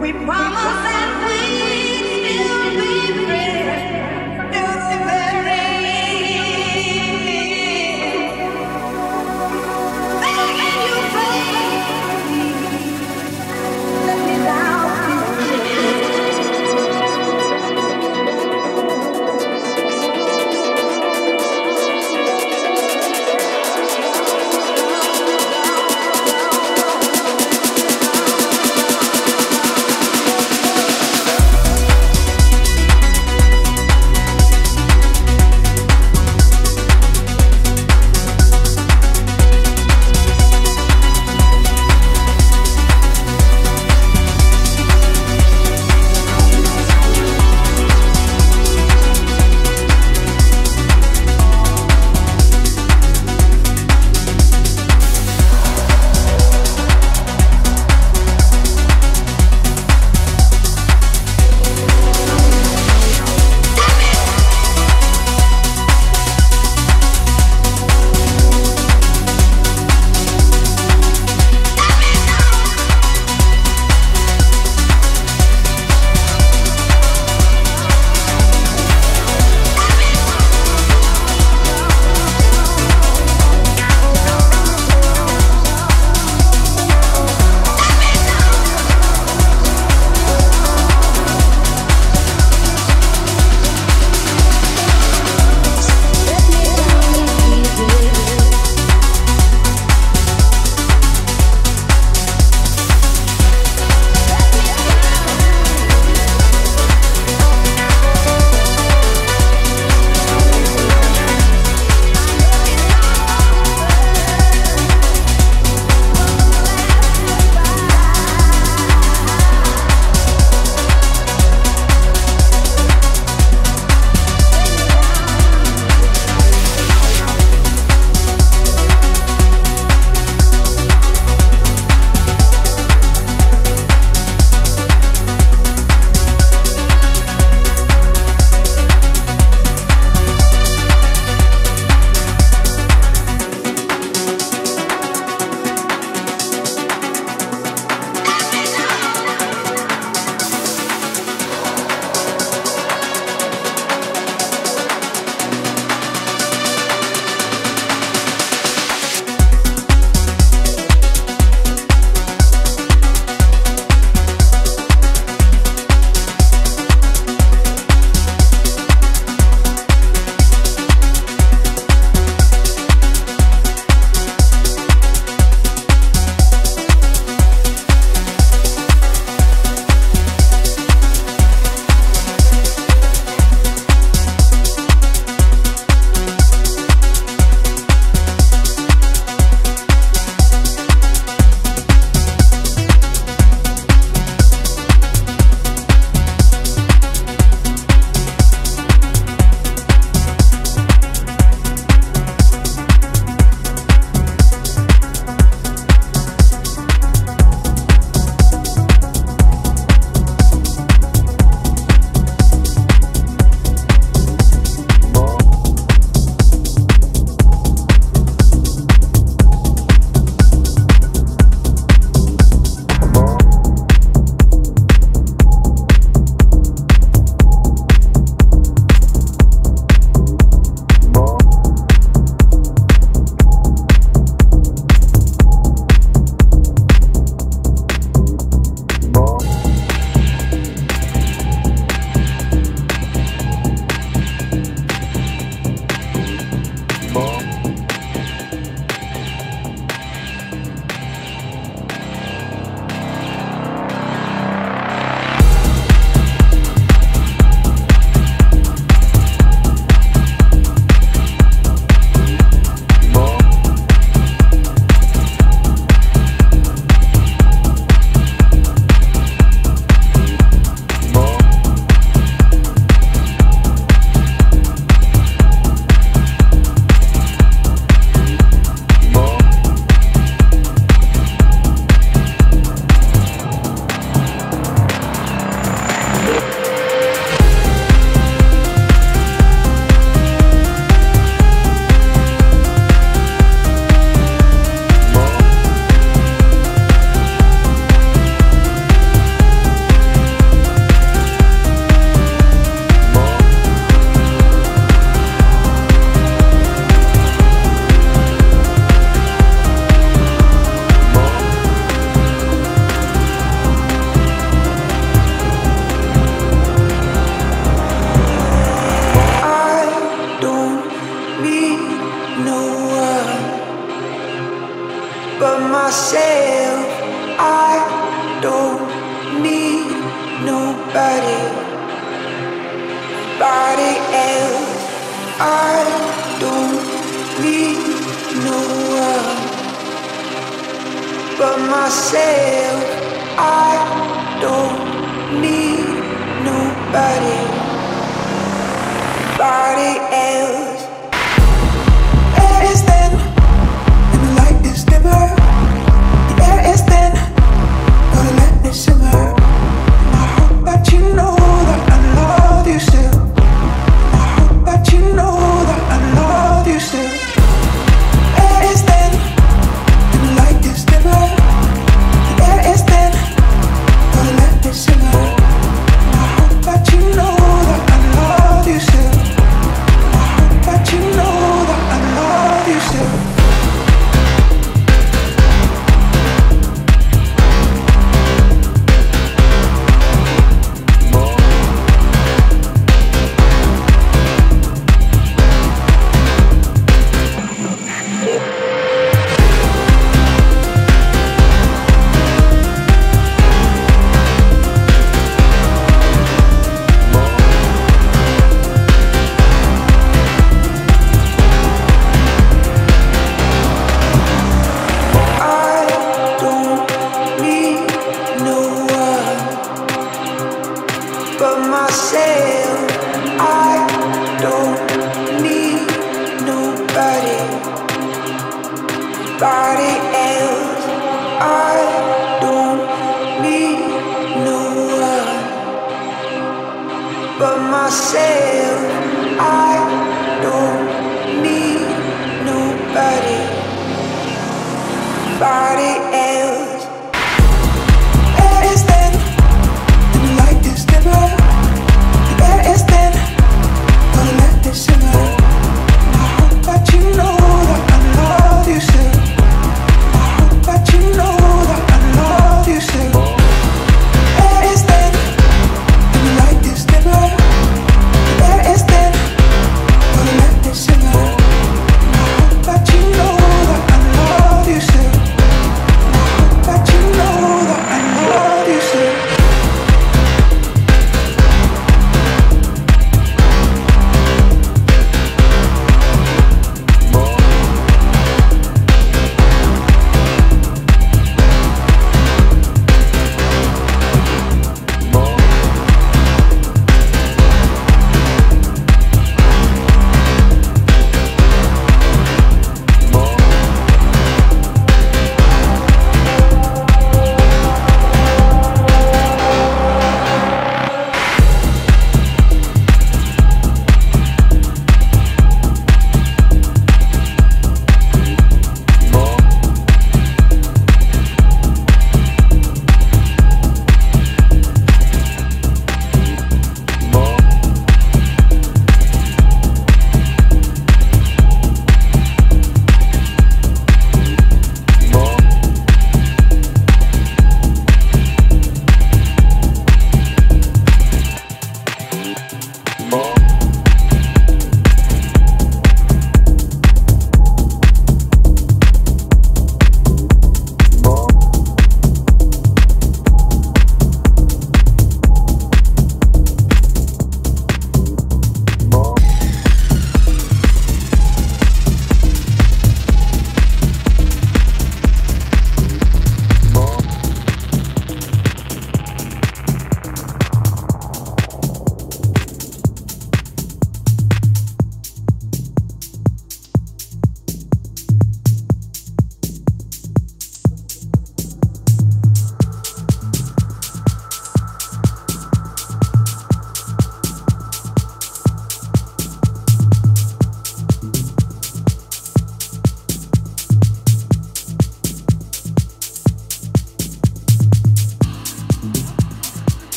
We promise.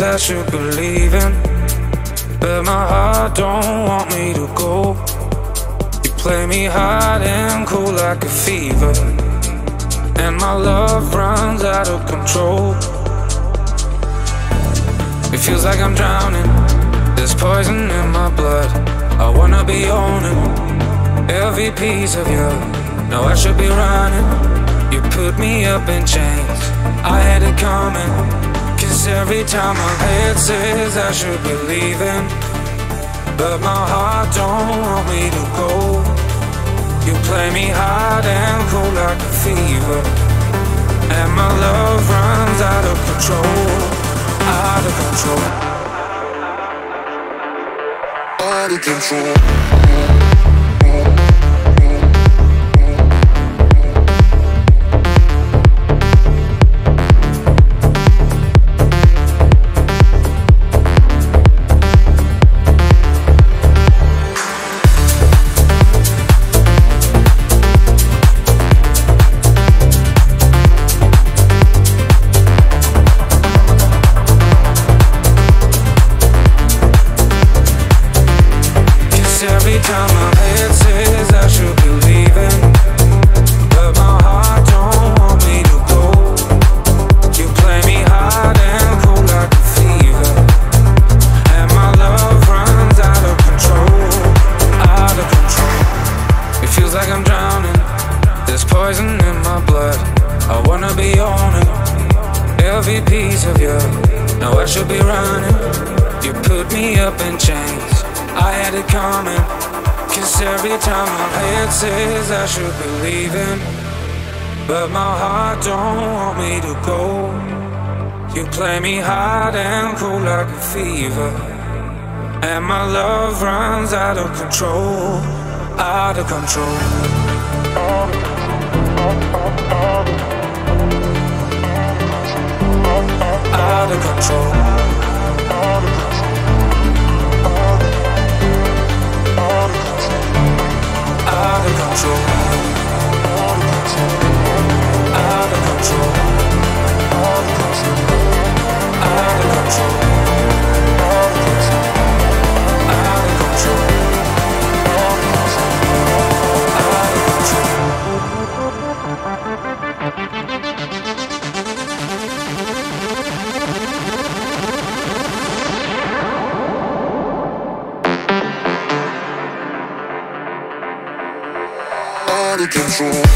Says you believe in, but my heart don't want me to go. You play me hot and cool like a fever, and my love runs out of control. It feels like I'm drowning. There's poison in my blood. I wanna be owning every piece of you. No, I should be running. You put me up in chains. I had it coming. Every time my head says I should be leaving. But my heart don't want me to go. You play me hard and cold like a fever. And my love runs out of control. Out of control. Out of control. Control, out of control. Out of control. Out of control. Out control